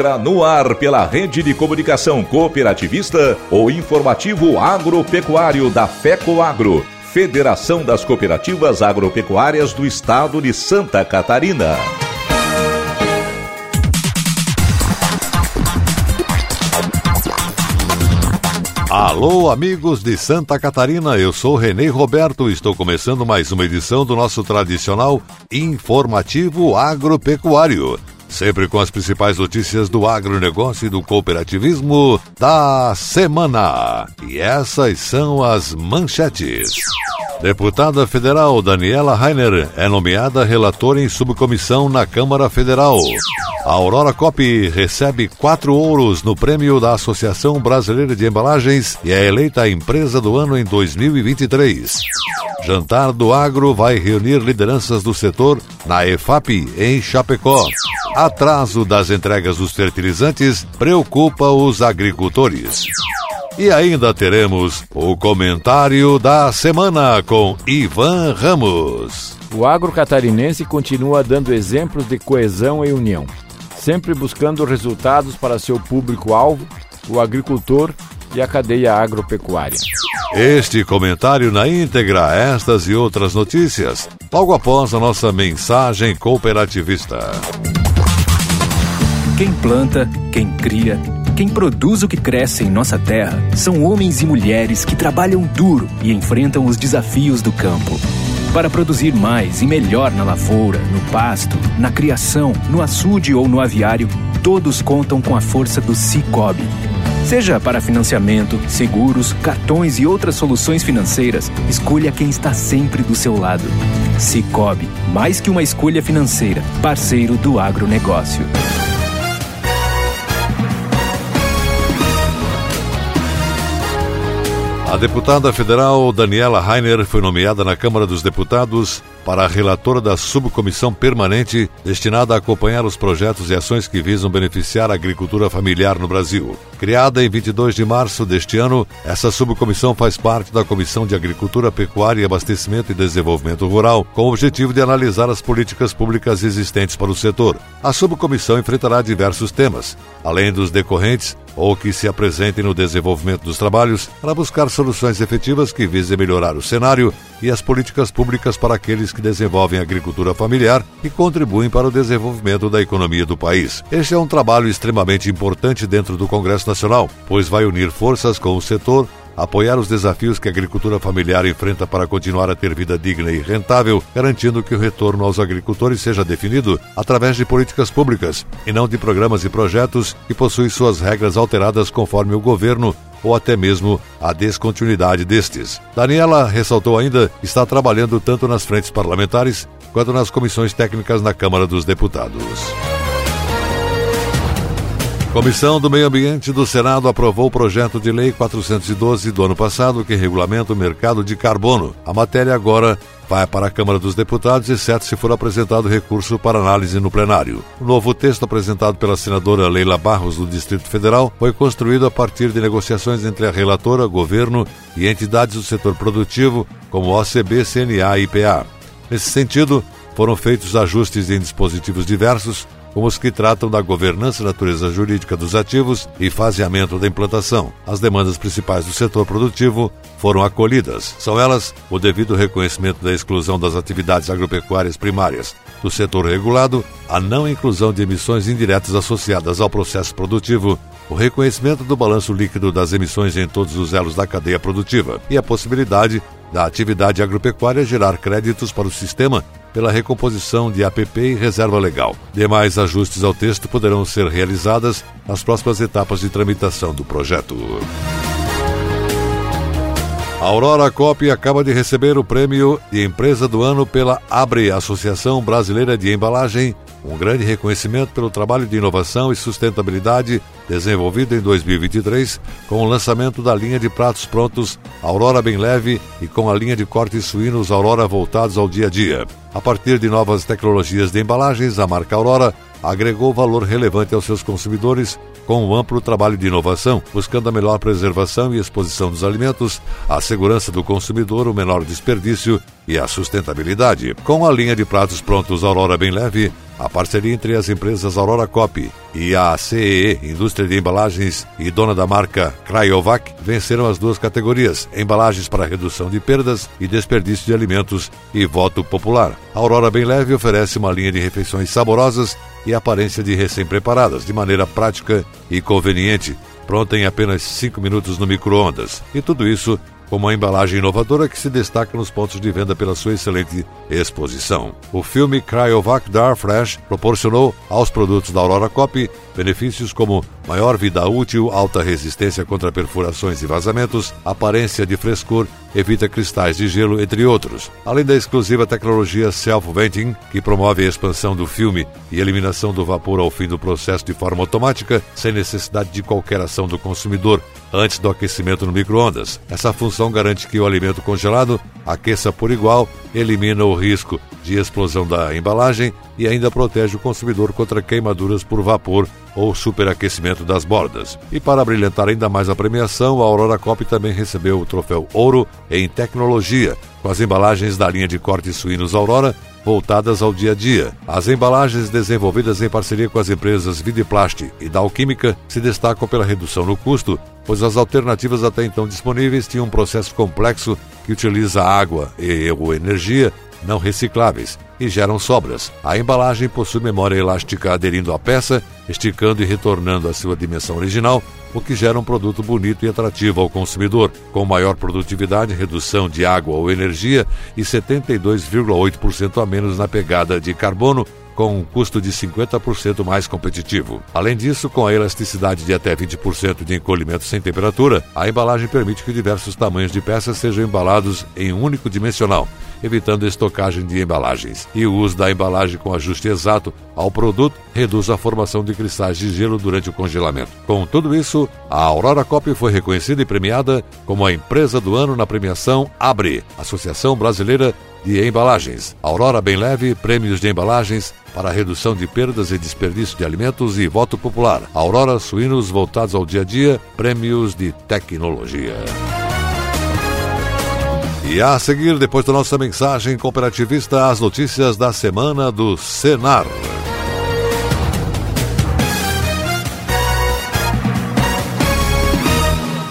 Entra no ar pela rede de comunicação cooperativista o informativo agropecuário da FECO Agro, Federação das Cooperativas Agropecuárias do Estado de Santa Catarina. Alô, amigos de Santa Catarina, eu sou Renê Roberto. Estou começando mais uma edição do nosso tradicional informativo agropecuário sempre com as principais notícias do agronegócio e do cooperativismo da semana. E essas são as manchetes. Deputada federal Daniela Rainer é nomeada relatora em subcomissão na Câmara Federal. A Aurora Cop recebe quatro ouros no prêmio da Associação Brasileira de Embalagens e é eleita a empresa do ano em 2023. Jantar do Agro vai reunir lideranças do setor na EFAP, em Chapecó. Atraso das entregas dos fertilizantes preocupa os agricultores. E ainda teremos o comentário da semana com Ivan Ramos. O agro catarinense continua dando exemplos de coesão e união, sempre buscando resultados para seu público-alvo, o agricultor e a cadeia agropecuária. Este comentário na íntegra, estas e outras notícias, logo após a nossa mensagem cooperativista. Quem planta, quem cria, quem produz o que cresce em nossa terra são homens e mulheres que trabalham duro e enfrentam os desafios do campo. Para produzir mais e melhor na lavoura, no pasto, na criação, no açude ou no aviário, todos contam com a força do Cicobi. Seja para financiamento, seguros, cartões e outras soluções financeiras, escolha quem está sempre do seu lado. Cicobi, mais que uma escolha financeira, parceiro do agronegócio. A deputada federal Daniela Rainer foi nomeada na Câmara dos Deputados para a relatora da subcomissão permanente destinada a acompanhar os projetos e ações que visam beneficiar a agricultura familiar no Brasil. Criada em 22 de março deste ano, essa subcomissão faz parte da Comissão de Agricultura, Pecuária, Abastecimento e Desenvolvimento Rural, com o objetivo de analisar as políticas públicas existentes para o setor. A subcomissão enfrentará diversos temas, além dos decorrentes ou que se apresentem no desenvolvimento dos trabalhos para buscar soluções efetivas que visem melhorar o cenário e as políticas públicas para aqueles que desenvolvem agricultura familiar e contribuem para o desenvolvimento da economia do país. Este é um trabalho extremamente importante dentro do Congresso Nacional, pois vai unir forças com o setor apoiar os desafios que a agricultura familiar enfrenta para continuar a ter vida digna e rentável, garantindo que o retorno aos agricultores seja definido através de políticas públicas e não de programas e projetos que possuem suas regras alteradas conforme o governo ou até mesmo a descontinuidade destes. Daniela ressaltou ainda está trabalhando tanto nas frentes parlamentares quanto nas comissões técnicas na Câmara dos Deputados. Comissão do Meio Ambiente do Senado aprovou o projeto de lei 412 do ano passado que regulamenta o mercado de carbono. A matéria agora vai para a Câmara dos Deputados, exceto se for apresentado recurso para análise no plenário. O novo texto apresentado pela senadora Leila Barros do Distrito Federal foi construído a partir de negociações entre a relatora, governo e entidades do setor produtivo, como OCB, CNA e IPA. Nesse sentido, foram feitos ajustes em dispositivos diversos, como os que tratam da governança e natureza jurídica dos ativos e faseamento da implantação. As demandas principais do setor produtivo foram acolhidas. São elas o devido reconhecimento da exclusão das atividades agropecuárias primárias do setor regulado, a não inclusão de emissões indiretas associadas ao processo produtivo o reconhecimento do balanço líquido das emissões em todos os elos da cadeia produtiva e a possibilidade da atividade agropecuária gerar créditos para o sistema pela recomposição de APP e reserva legal. Demais ajustes ao texto poderão ser realizadas nas próximas etapas de tramitação do projeto. A Aurora Cop acaba de receber o prêmio de Empresa do Ano pela ABRE, Associação Brasileira de Embalagem, um grande reconhecimento pelo trabalho de inovação e sustentabilidade desenvolvido em 2023 com o lançamento da linha de pratos prontos Aurora Bem Leve e com a linha de cortes suínos Aurora voltados ao dia a dia. A partir de novas tecnologias de embalagens, a marca Aurora agregou valor relevante aos seus consumidores com um amplo trabalho de inovação, buscando a melhor preservação e exposição dos alimentos, a segurança do consumidor, o menor desperdício e a sustentabilidade. Com a linha de pratos prontos Aurora Bem Leve, a parceria entre as empresas Aurora Cop e a CEE, Indústria de Embalagens e dona da marca Cryovac, venceram as duas categorias: embalagens para redução de perdas e desperdício de alimentos e voto popular. A Aurora Bem Leve oferece uma linha de refeições saborosas e aparência de recém-preparadas, de maneira prática e conveniente, pronta em apenas 5 minutos no micro-ondas. E tudo isso com uma embalagem inovadora que se destaca nos pontos de venda pela sua excelente exposição. O filme Cryovac Dar Fresh proporcionou aos produtos da Aurora Copy benefícios como maior vida útil, alta resistência contra perfurações e vazamentos, aparência de frescor, evita cristais de gelo, entre outros. Além da exclusiva tecnologia Self-Venting, que promove a expansão do filme e eliminação do vapor ao fim do processo de forma automática, sem necessidade de qualquer ação do consumidor antes do aquecimento no micro-ondas. Essa função garante que o alimento congelado aqueça por igual, elimina o risco de explosão da embalagem e ainda protege o consumidor contra queimaduras por vapor ou superaquecimento das bordas. E para brilhantar ainda mais a premiação, a Aurora Cop também recebeu o troféu Ouro em Tecnologia, com as embalagens da linha de cortes suínos Aurora voltadas ao dia a dia. As embalagens desenvolvidas em parceria com as empresas Vidiplast e Dalquímica se destacam pela redução no custo, pois as alternativas até então disponíveis tinham um processo complexo que utiliza água e ou energia não recicláveis e geram sobras. A embalagem possui memória elástica aderindo à peça, esticando e retornando à sua dimensão original, o que gera um produto bonito e atrativo ao consumidor, com maior produtividade, redução de água ou energia e 72,8% a menos na pegada de carbono com um custo de 50% mais competitivo. Além disso, com a elasticidade de até 20% de encolhimento sem temperatura, a embalagem permite que diversos tamanhos de peças sejam embalados em um único dimensional, evitando estocagem de embalagens. E o uso da embalagem com ajuste exato ao produto reduz a formação de cristais de gelo durante o congelamento. Com tudo isso, a Aurora Cop foi reconhecida e premiada como a empresa do ano na premiação Abre, Associação Brasileira de Embalagens. Aurora Bem Leve, prêmios de embalagens para redução de perdas e desperdício de alimentos e voto popular. Aurora Suínos voltados ao dia a dia, prêmios de tecnologia. E a seguir, depois da nossa mensagem cooperativista, as notícias da semana do Senar.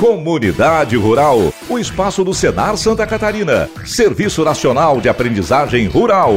Comunidade Rural, o espaço do Senar Santa Catarina, Serviço Nacional de Aprendizagem Rural.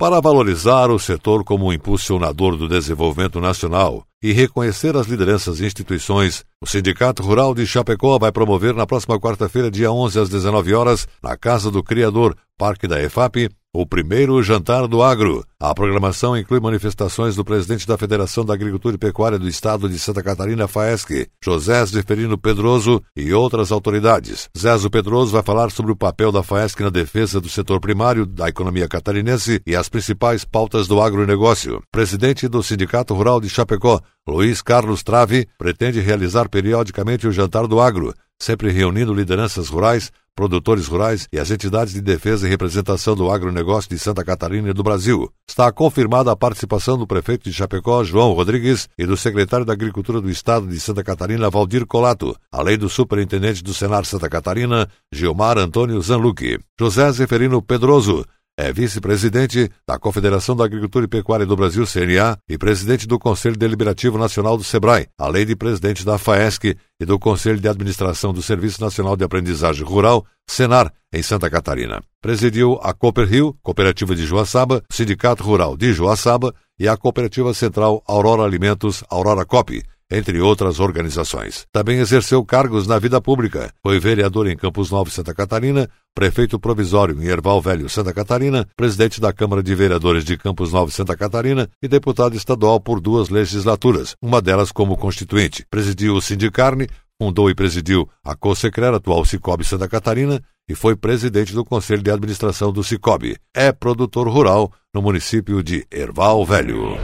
Para valorizar o setor como impulsionador do desenvolvimento nacional e reconhecer as lideranças e instituições. O Sindicato Rural de Chapecó vai promover na próxima quarta-feira, dia 11 às 19 horas, na Casa do Criador, Parque da EFAP, o primeiro jantar do agro. A programação inclui manifestações do presidente da Federação da Agricultura e Pecuária do Estado de Santa Catarina, FAESC, José Zeferino Pedroso e outras autoridades. Zezo Pedroso vai falar sobre o papel da FAESC na defesa do setor primário da economia catarinense e as principais pautas do agronegócio. Presidente do Sindicato Rural de Chapecó, Luiz Carlos Trave, pretende realizar periodicamente o Jantar do Agro, sempre reunindo lideranças rurais produtores rurais e as entidades de defesa e representação do agronegócio de Santa Catarina e do Brasil. Está confirmada a participação do prefeito de Chapecó, João Rodrigues, e do secretário da Agricultura do Estado de Santa Catarina, Valdir Colato, além do superintendente do Senar Santa Catarina, Gilmar Antônio Zanluque. José Zeferino Pedroso, é vice-presidente da Confederação da Agricultura e Pecuária do Brasil, CNA, e presidente do Conselho Deliberativo Nacional do SEBRAE, além de presidente da FAESC e do Conselho de Administração do Serviço Nacional de Aprendizagem Rural, SENAR, em Santa Catarina. Presidiu a Cooper Rio, Cooperativa de Joaçaba, Sindicato Rural de Joaçaba e a Cooperativa Central Aurora Alimentos Aurora Cop, entre outras organizações. Também exerceu cargos na vida pública. Foi vereador em Campos Novos, Santa Catarina, prefeito provisório em Erval Velho, Santa Catarina, presidente da Câmara de Vereadores de Campos Novos, Santa Catarina e deputado estadual por duas legislaturas, uma delas como constituinte. Presidiu o Sindicarne, fundou e presidiu a COSECRER, atual Cicobi Santa Catarina, e foi presidente do Conselho de Administração do Cicobi. É produtor rural no município de Erval Velho.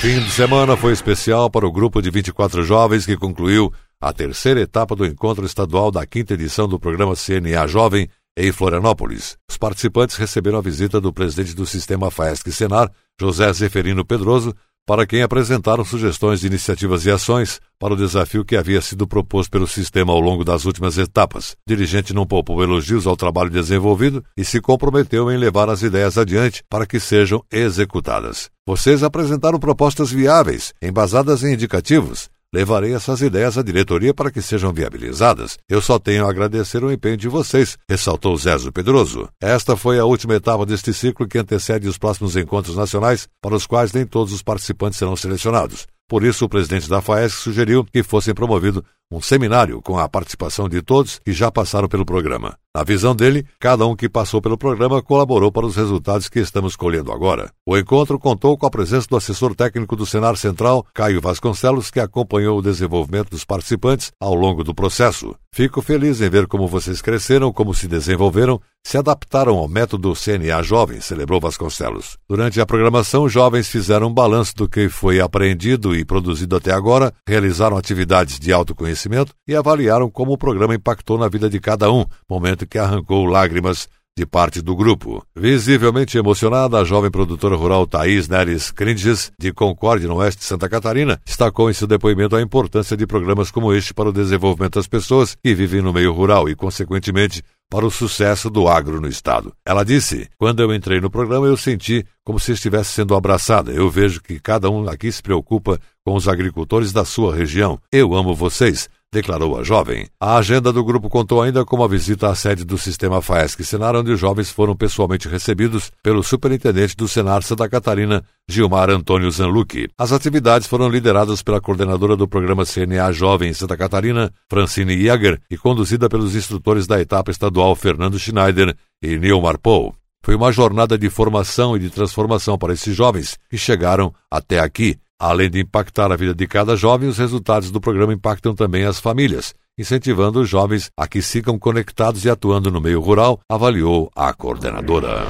Fim de semana foi especial para o grupo de 24 jovens que concluiu a terceira etapa do encontro estadual da quinta edição do programa CNA Jovem em Florianópolis. Os participantes receberam a visita do presidente do sistema FAESC Senar, José Zeferino Pedroso, para quem apresentaram sugestões de iniciativas e ações para o desafio que havia sido proposto pelo sistema ao longo das últimas etapas. O dirigente não poupou elogios ao trabalho desenvolvido e se comprometeu em levar as ideias adiante para que sejam executadas. Vocês apresentaram propostas viáveis, embasadas em indicativos, Levarei essas ideias à diretoria para que sejam viabilizadas. Eu só tenho a agradecer o empenho de vocês, ressaltou Zezo Pedroso. Esta foi a última etapa deste ciclo que antecede os próximos encontros nacionais, para os quais nem todos os participantes serão selecionados. Por isso, o presidente da FAESC sugeriu que fossem promovido um seminário com a participação de todos que já passaram pelo programa. Na visão dele, cada um que passou pelo programa colaborou para os resultados que estamos colhendo agora. O encontro contou com a presença do assessor técnico do Senar Central, Caio Vasconcelos, que acompanhou o desenvolvimento dos participantes ao longo do processo. Fico feliz em ver como vocês cresceram, como se desenvolveram, se adaptaram ao método CNA Jovem, celebrou Vasconcelos. Durante a programação, jovens fizeram um balanço do que foi aprendido e produzido até agora, realizaram atividades de autoconhecimento e avaliaram como o programa impactou na vida de cada um, momento que arrancou lágrimas de parte do grupo. Visivelmente emocionada, a jovem produtora rural Thaís Neres Cringes, de Concórdia, no oeste de Santa Catarina, destacou em seu depoimento a importância de programas como este para o desenvolvimento das pessoas que vivem no meio rural e, consequentemente, para o sucesso do agro no estado. Ela disse: Quando eu entrei no programa, eu senti como se estivesse sendo abraçada. Eu vejo que cada um aqui se preocupa com os agricultores da sua região. Eu amo vocês declarou a jovem. A agenda do grupo contou ainda com uma visita à sede do sistema FAESC Senar, onde os jovens foram pessoalmente recebidos pelo superintendente do Senar Santa Catarina, Gilmar Antônio Zanlucchi. As atividades foram lideradas pela coordenadora do programa CNA Jovem Santa Catarina, Francine Jäger, e conduzida pelos instrutores da etapa estadual Fernando Schneider e Nilmar Pou. Foi uma jornada de formação e de transformação para esses jovens que chegaram até aqui Além de impactar a vida de cada jovem, os resultados do programa impactam também as famílias, incentivando os jovens a que sigam conectados e atuando no meio rural, avaliou a coordenadora.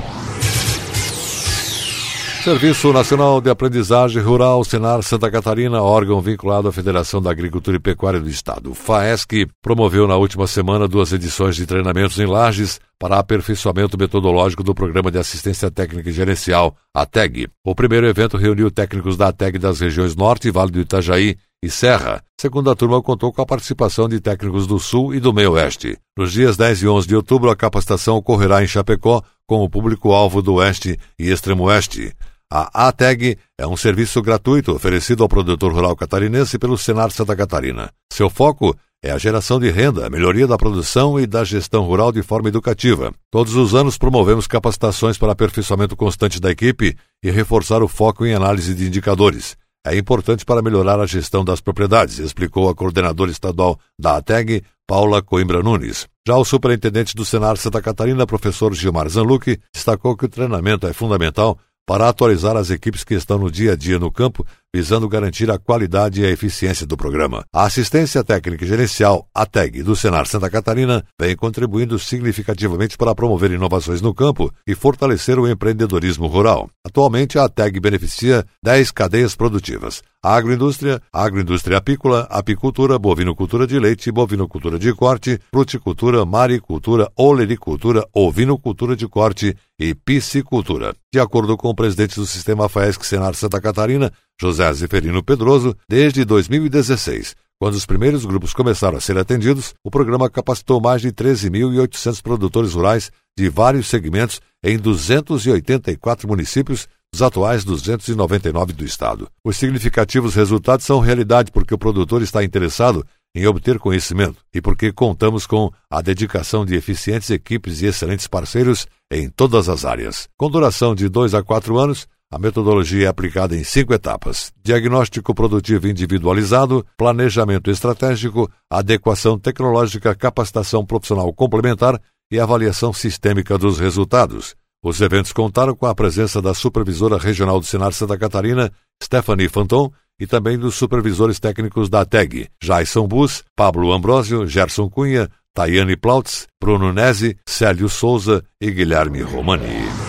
Serviço Nacional de Aprendizagem Rural Senar Santa Catarina, órgão vinculado à Federação da Agricultura e Pecuária do Estado, FAESC, promoveu na última semana duas edições de treinamentos em Lages para aperfeiçoamento metodológico do Programa de Assistência Técnica e Gerencial, ATEG. O primeiro evento reuniu técnicos da ATEG das regiões Norte, Vale do Itajaí e Serra. Segunda turma contou com a participação de técnicos do Sul e do Meio Oeste. Nos dias 10 e 11 de outubro, a capacitação ocorrerá em Chapecó, com o público-alvo do Oeste e Extremo Oeste. A ATEG é um serviço gratuito oferecido ao produtor rural catarinense pelo Senar Santa Catarina. Seu foco é a geração de renda, a melhoria da produção e da gestão rural de forma educativa. Todos os anos promovemos capacitações para aperfeiçoamento constante da equipe e reforçar o foco em análise de indicadores. É importante para melhorar a gestão das propriedades, explicou a coordenadora estadual da ATEG, Paula Coimbra Nunes. Já o superintendente do Senar Santa Catarina, professor Gilmar Zanluc, destacou que o treinamento é fundamental para atualizar as equipes que estão no dia a dia no campo, visando garantir a qualidade e a eficiência do programa. A assistência técnica e gerencial, ATEG, do Senar Santa Catarina, vem contribuindo significativamente para promover inovações no campo e fortalecer o empreendedorismo rural. Atualmente, a ATEG beneficia 10 cadeias produtivas. Agroindústria, agroindústria apícola, apicultura, bovinocultura de leite, bovinocultura de corte, fruticultura, maricultura, olericultura, ovinocultura de corte e piscicultura. De acordo com o presidente do Sistema FAESC Senar Santa Catarina, José Zeferino Pedroso, desde 2016, quando os primeiros grupos começaram a ser atendidos, o programa capacitou mais de 13.800 produtores rurais de vários segmentos em 284 municípios dos atuais 299 do Estado. Os significativos resultados são realidade porque o produtor está interessado em obter conhecimento e porque contamos com a dedicação de eficientes equipes e excelentes parceiros em todas as áreas. Com duração de dois a quatro anos, a metodologia é aplicada em cinco etapas: diagnóstico produtivo individualizado, planejamento estratégico, adequação tecnológica, capacitação profissional complementar e avaliação sistêmica dos resultados. Os eventos contaram com a presença da supervisora regional do Senar Santa Catarina, Stephanie Fanton, e também dos supervisores técnicos da TEG, Jason Bus, Pablo Ambrosio, Gerson Cunha, Tayane Plautz, Bruno Nese, Célio Souza e Guilherme Romani.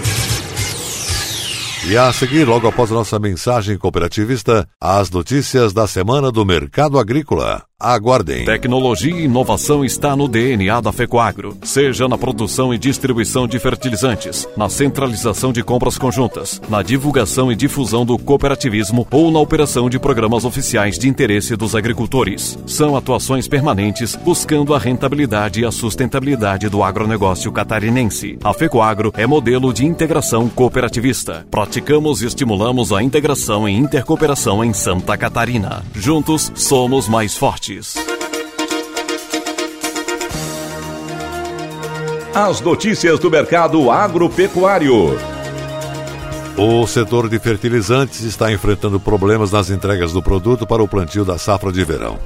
E a seguir, logo após a nossa mensagem cooperativista, as notícias da semana do mercado agrícola. Aguardem. Tecnologia e inovação está no DNA da Fecoagro, seja na produção e distribuição de fertilizantes, na centralização de compras conjuntas, na divulgação e difusão do cooperativismo ou na operação de programas oficiais de interesse dos agricultores. São atuações permanentes buscando a rentabilidade e a sustentabilidade do agronegócio catarinense. A Fecoagro é modelo de integração cooperativista. Praticamos e estimulamos a integração e intercooperação em Santa Catarina. Juntos somos mais fortes. As notícias do mercado agropecuário. O setor de fertilizantes está enfrentando problemas nas entregas do produto para o plantio da safra de verão.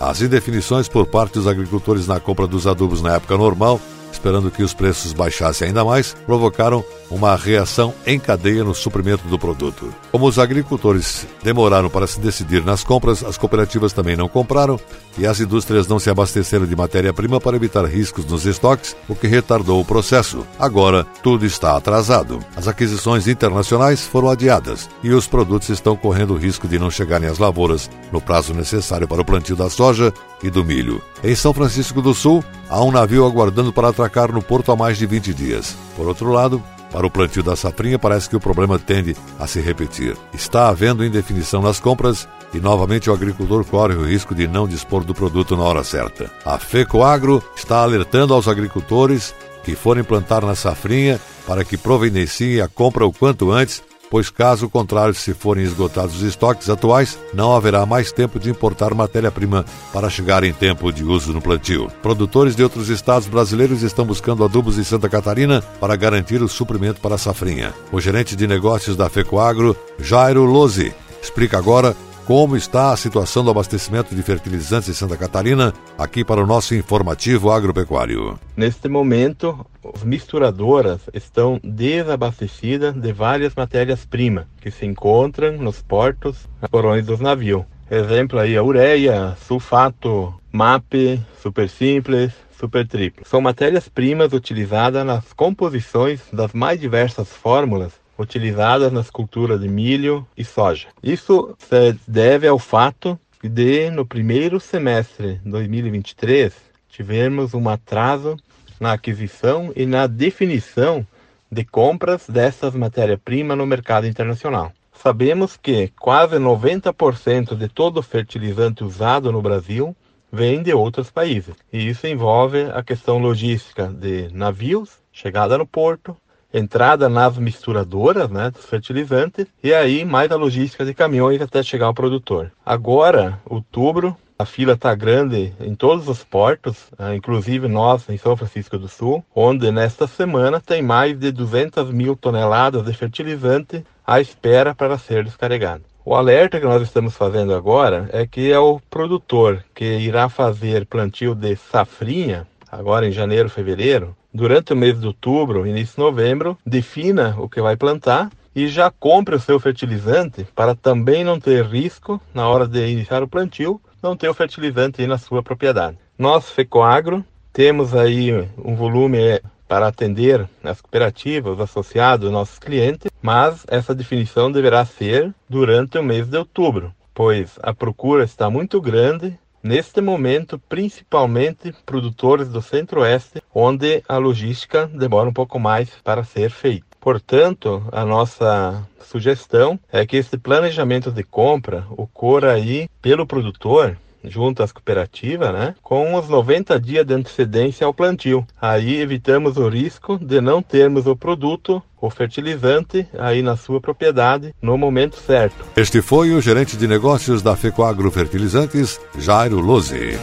As indefinições por parte dos agricultores na compra dos adubos na época normal esperando que os preços baixassem ainda mais, provocaram uma reação em cadeia no suprimento do produto. Como os agricultores demoraram para se decidir nas compras, as cooperativas também não compraram e as indústrias não se abasteceram de matéria-prima para evitar riscos nos estoques, o que retardou o processo. Agora, tudo está atrasado. As aquisições internacionais foram adiadas e os produtos estão correndo o risco de não chegarem às lavouras no prazo necessário para o plantio da soja e do milho. Em São Francisco do Sul, há um navio aguardando para atracar no porto há mais de 20 dias. Por outro lado, para o plantio da safrinha, parece que o problema tende a se repetir. Está havendo indefinição nas compras e novamente o agricultor corre o risco de não dispor do produto na hora certa. A FECOAGRO está alertando aos agricultores que forem plantar na safrinha para que providenciem a compra o quanto antes pois caso contrário, se forem esgotados os estoques atuais, não haverá mais tempo de importar matéria-prima para chegar em tempo de uso no plantio. Produtores de outros estados brasileiros estão buscando adubos em Santa Catarina para garantir o suprimento para a safrinha. O gerente de negócios da FECOAGRO, Jairo Lose, explica agora como está a situação do abastecimento de fertilizantes em Santa Catarina, aqui para o nosso informativo agropecuário. Neste momento, as misturadoras estão desabastecidas de várias matérias-primas que se encontram nos portos, nas porões dos navios. Exemplo aí a ureia, sulfato, MAP, super simples, super triplo. São matérias-primas utilizadas nas composições das mais diversas fórmulas utilizadas nas culturas de milho e soja. Isso se deve ao fato de, no primeiro semestre de 2023, tivemos um atraso na aquisição e na definição de compras dessas matérias-primas no mercado internacional. Sabemos que quase 90% de todo o fertilizante usado no Brasil vem de outros países. E isso envolve a questão logística de navios, chegada no porto, entrada nas misturadoras, né, dos fertilizantes, e aí mais a logística de caminhões até chegar ao produtor. Agora, outubro, A fila está grande em todos os portos, ah, inclusive nós em São Francisco do Sul, onde nesta semana tem mais de 200 mil toneladas de fertilizante à espera para ser descarregado. O alerta que nós estamos fazendo agora é que é o produtor que irá fazer plantio de safrinha, agora em janeiro, fevereiro, durante o mês de outubro, início de novembro, defina o que vai plantar e já compre o seu fertilizante para também não ter risco na hora de iniciar o plantio, não ter o fertilizante na sua propriedade. Nós, Fecoagro, temos aí um volume é, para atender as cooperativas, os associados, nossos clientes, mas essa definição deverá ser durante o mês de outubro, pois a procura está muito grande Neste momento, principalmente produtores do Centro-Oeste, onde a logística demora um pouco mais para ser feita. Portanto, a nossa sugestão é que esse planejamento de compra ocorra aí pelo produtor junto às cooperativas, né, com uns 90 dias de antecedência ao plantio. Aí evitamos o risco de não termos o produto, o fertilizante, aí na sua propriedade no momento certo. Este foi o gerente de negócios da Fecoagro Fertilizantes, Jairo Lose.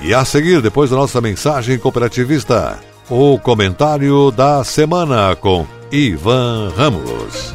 E a seguir, depois da nossa mensagem cooperativista, o comentário da semana com Ivan Ramos.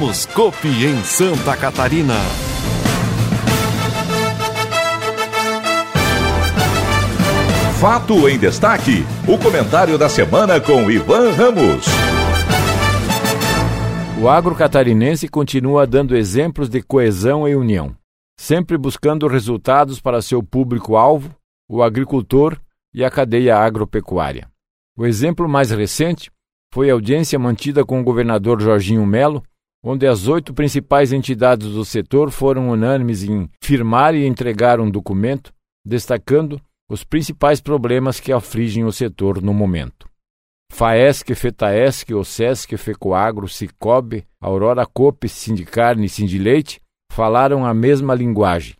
Somos Copi em Santa Catarina. Fato em destaque. O comentário da semana com Ivan Ramos. O agro catarinense continua dando exemplos de coesão e união, sempre buscando resultados para seu público-alvo, o agricultor e a cadeia agropecuária. O exemplo mais recente foi a audiência mantida com o governador Jorginho Melo onde as oito principais entidades do setor foram unânimes em firmar e entregar um documento destacando os principais problemas que afligem o setor no momento. FAESC, FETAESC, OSESC, FECOAGRO, Cicobi, Aurora Cope, Sindicarne e Sindileite falaram a mesma linguagem,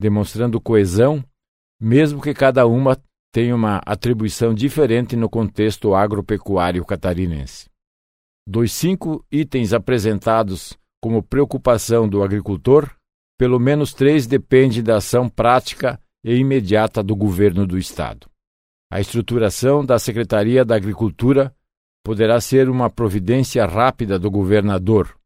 demonstrando coesão, mesmo que cada uma tenha uma atribuição diferente no contexto agropecuário catarinense. Dos cinco itens apresentados como preocupação do agricultor, pelo menos três dependem da ação prática e imediata do governo do Estado. A estruturação da Secretaria da Agricultura poderá ser uma providência rápida do governador.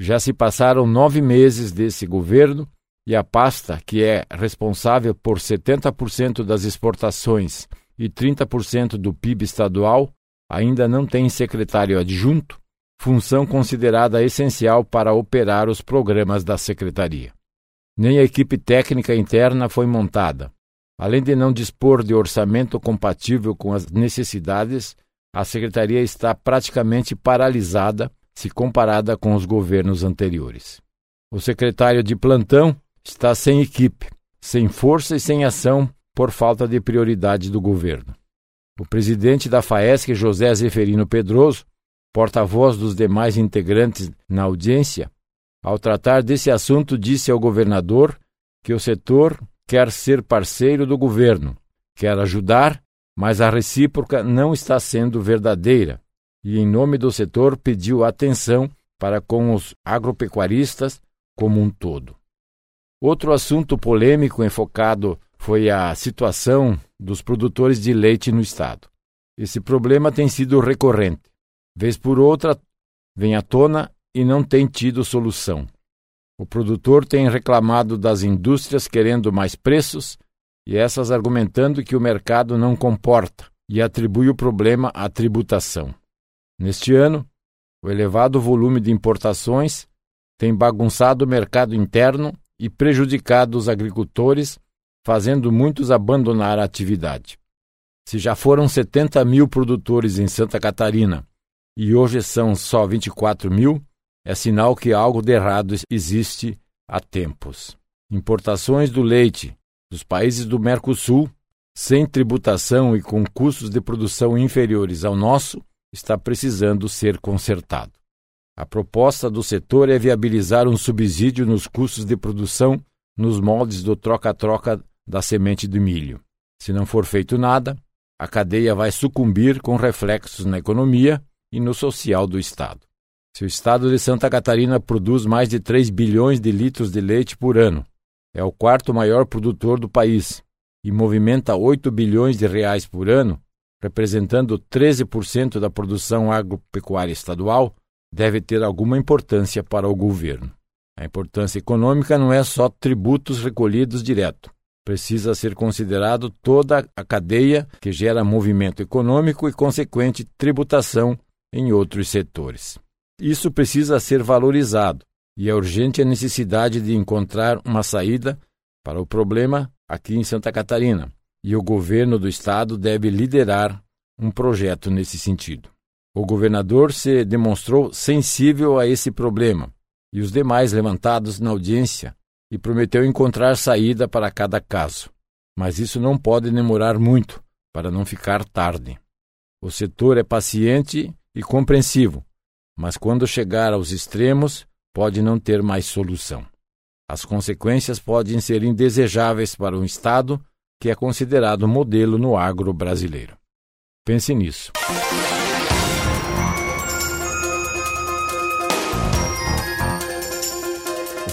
Já se passaram nove meses desse governo e a pasta, que é responsável por 70% das exportações e 30% do PIB estadual, ainda não tem secretário adjunto, função considerada essencial para operar os programas da secretaria. Nem a equipe técnica interna foi montada. Além de não dispor de orçamento compatível com as necessidades, a secretaria está praticamente paralisada se comparada com os governos anteriores. O secretário de plantão está sem equipe, sem força e sem ação por falta de prioridade do governo. O presidente da FAESC, José Zeferino Pedroso, porta-voz dos demais integrantes na audiência, ao tratar desse assunto, disse ao governador que o setor quer ser parceiro do governo, quer ajudar, mas a recíproca não está sendo verdadeira e, em nome do setor, pediu atenção para com os agropecuaristas como um todo. Outro assunto polêmico enfocado foi a situação dos produtores de leite no estado. Esse problema tem sido recorrente. Vez por outra, vem à tona e não tem tido solução. O produtor tem reclamado das indústrias querendo mais preços e essas argumentando que o mercado não comporta e atribui o problema à tributação. Neste ano, o elevado volume de importações tem bagunçado o mercado interno e prejudicado os agricultores, fazendo muitos abandonar a atividade. Se já foram 70 mil produtores em Santa Catarina e hoje são só 24 mil, é sinal que algo de errado existe há tempos. Importações do leite dos países do Mercosul, sem tributação e com custos de produção inferiores ao nosso, está precisando ser consertado. A proposta do setor é viabilizar um subsídio nos custos de produção nos moldes do troca-troca da semente de milho. Se não for feito nada, a cadeia vai sucumbir com reflexos na economia e no social do Estado. Se o Estado de Santa Catarina produz mais de 3 bilhões de litros de leite por ano, é o quarto maior produtor do país e movimenta 8 bilhões de reais por ano, representando 13% da produção agropecuária estadual, deve ter alguma importância para o governo. A importância econômica não é só tributos recolhidos direto. Precisa ser considerado toda a cadeia que gera movimento econômico e consequente tributação em outros setores. Isso precisa ser valorizado e é urgente a necessidade de encontrar uma saída para o problema aqui em Santa Catarina, e o governo do estado deve liderar um projeto nesse sentido. O governador se demonstrou sensível a esse problema e os demais levantados na audiência e prometeu encontrar saída para cada caso. Mas isso não pode demorar muito, para não ficar tarde. O setor é paciente e compreensivo, mas quando chegar aos extremos, pode não ter mais solução. As consequências podem ser indesejáveis para um Estado que é considerado modelo no agro brasileiro. Pense nisso.